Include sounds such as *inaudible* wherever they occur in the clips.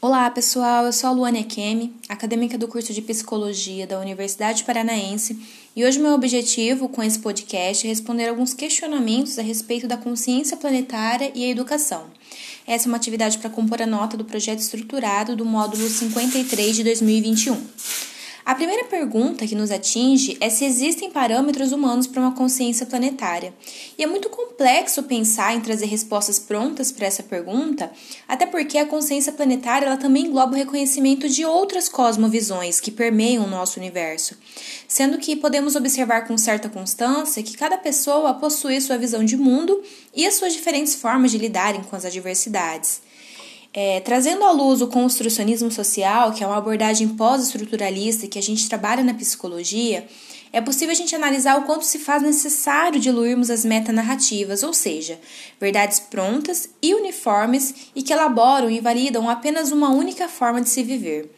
Olá, pessoal. Eu sou a Luane Kemi, acadêmica do curso de Psicologia da Universidade Paranaense, e hoje meu objetivo com esse podcast é responder alguns questionamentos a respeito da consciência planetária e a educação. Essa é uma atividade para compor a nota do projeto estruturado do módulo 53 de 2021. A primeira pergunta que nos atinge é se existem parâmetros humanos para uma consciência planetária. E é muito complexo pensar em trazer respostas prontas para essa pergunta, até porque a consciência planetária ela também engloba o reconhecimento de outras cosmovisões que permeiam o nosso universo, sendo que podemos observar com certa constância que cada pessoa possui sua visão de mundo e as suas diferentes formas de lidarem com as adversidades. É, trazendo à luz o construcionismo social, que é uma abordagem pós-estruturalista que a gente trabalha na psicologia, é possível a gente analisar o quanto se faz necessário diluirmos as metanarrativas, ou seja, verdades prontas e uniformes e que elaboram e validam apenas uma única forma de se viver.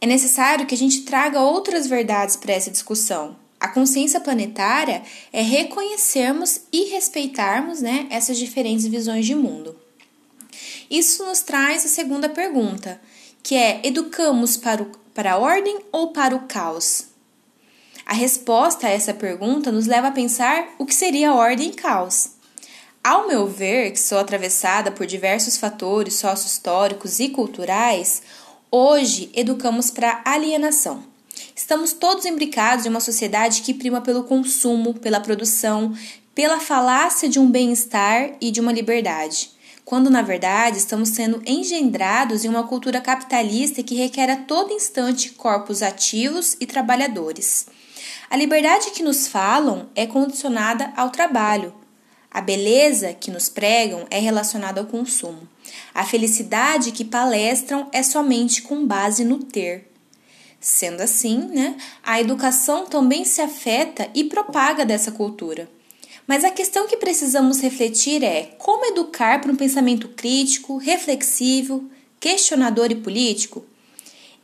É necessário que a gente traga outras verdades para essa discussão. A consciência planetária é reconhecermos e respeitarmos né, essas diferentes visões de mundo. Isso nos traz a segunda pergunta, que é: educamos para, o, para a ordem ou para o caos? A resposta a essa pergunta nos leva a pensar o que seria ordem e caos. Ao meu ver, que sou atravessada por diversos fatores sócio-históricos e culturais, hoje educamos para alienação. Estamos todos imbricados em uma sociedade que prima pelo consumo, pela produção, pela falácia de um bem-estar e de uma liberdade quando na verdade estamos sendo engendrados em uma cultura capitalista que requer a todo instante corpos ativos e trabalhadores. A liberdade que nos falam é condicionada ao trabalho. A beleza que nos pregam é relacionada ao consumo. A felicidade que palestram é somente com base no ter. Sendo assim, né, a educação também se afeta e propaga dessa cultura. Mas a questão que precisamos refletir é como educar para um pensamento crítico, reflexivo, questionador e político?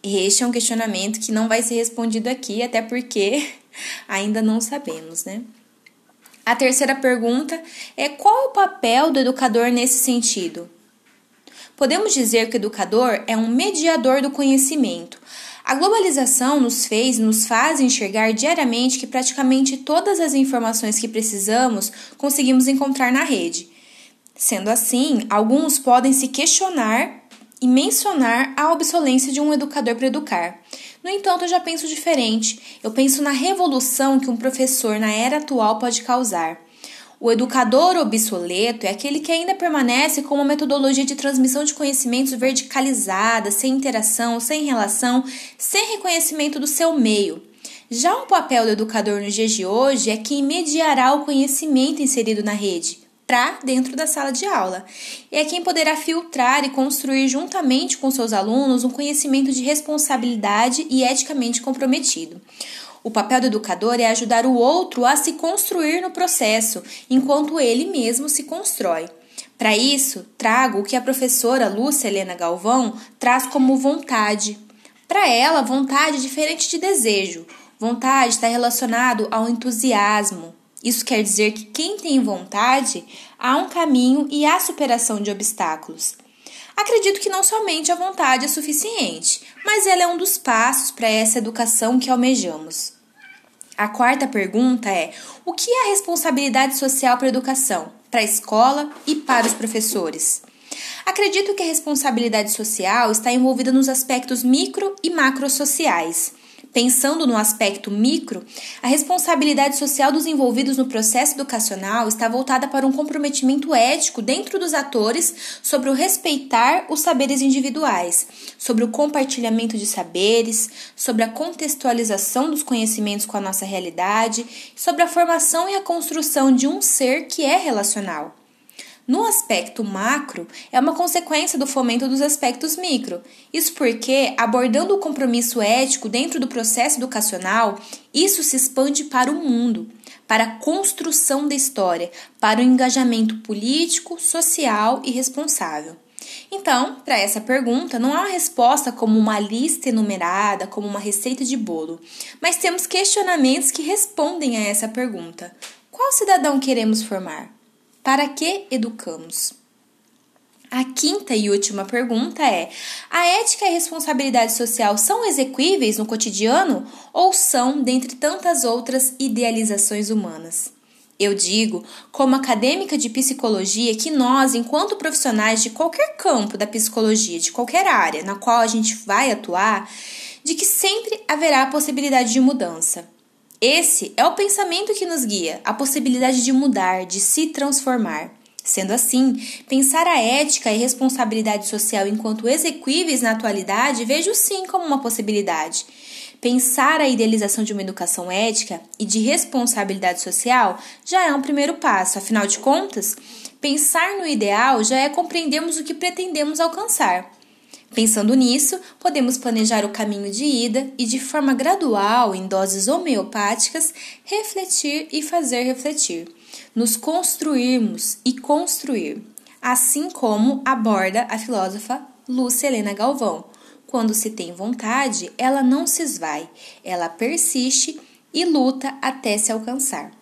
Este é um questionamento que não vai ser respondido aqui, até porque *laughs* ainda não sabemos, né? A terceira pergunta é qual é o papel do educador nesse sentido? Podemos dizer que o educador é um mediador do conhecimento, a globalização nos fez nos faz enxergar diariamente que praticamente todas as informações que precisamos conseguimos encontrar na rede. Sendo assim, alguns podem se questionar e mencionar a obsolência de um educador para educar. No entanto, eu já penso diferente. Eu penso na revolução que um professor na era atual pode causar. O educador obsoleto é aquele que ainda permanece com uma metodologia de transmissão de conhecimentos verticalizada, sem interação, sem relação, sem reconhecimento do seu meio. Já o papel do educador nos dias de hoje é quem mediará o conhecimento inserido na rede para dentro da sala de aula. E é quem poderá filtrar e construir juntamente com seus alunos um conhecimento de responsabilidade e eticamente comprometido. O papel do educador é ajudar o outro a se construir no processo, enquanto ele mesmo se constrói. Para isso, trago o que a professora Lúcia Helena Galvão traz como vontade. Para ela, vontade é diferente de desejo. Vontade está relacionado ao entusiasmo. Isso quer dizer que quem tem vontade há um caminho e há superação de obstáculos. Acredito que não somente a vontade é suficiente, mas ela é um dos passos para essa educação que almejamos. A quarta pergunta é: o que é a responsabilidade social para a educação, para a escola e para os professores? Acredito que a responsabilidade social está envolvida nos aspectos micro e macrosociais. Pensando no aspecto micro, a responsabilidade social dos envolvidos no processo educacional está voltada para um comprometimento ético dentro dos atores sobre o respeitar os saberes individuais, sobre o compartilhamento de saberes, sobre a contextualização dos conhecimentos com a nossa realidade, sobre a formação e a construção de um ser que é relacional. No aspecto macro, é uma consequência do fomento dos aspectos micro. Isso porque, abordando o compromisso ético dentro do processo educacional, isso se expande para o mundo, para a construção da história, para o engajamento político, social e responsável. Então, para essa pergunta, não há uma resposta como uma lista enumerada, como uma receita de bolo, mas temos questionamentos que respondem a essa pergunta: qual cidadão queremos formar? Para que educamos? A quinta e última pergunta é: a ética e a responsabilidade social são exequíveis no cotidiano ou são, dentre tantas outras idealizações humanas? Eu digo, como acadêmica de psicologia, que nós, enquanto profissionais de qualquer campo da psicologia, de qualquer área na qual a gente vai atuar, de que sempre haverá a possibilidade de mudança. Esse é o pensamento que nos guia, a possibilidade de mudar, de se transformar. Sendo assim, pensar a ética e responsabilidade social enquanto exequíveis na atualidade vejo sim como uma possibilidade. Pensar a idealização de uma educação ética e de responsabilidade social já é um primeiro passo, afinal de contas, pensar no ideal já é compreendermos o que pretendemos alcançar. Pensando nisso, podemos planejar o caminho de ida e, de forma gradual, em doses homeopáticas, refletir e fazer refletir nos construirmos e construir, assim como aborda a filósofa Lúcia Helena Galvão. Quando se tem vontade, ela não se esvai, ela persiste e luta até se alcançar.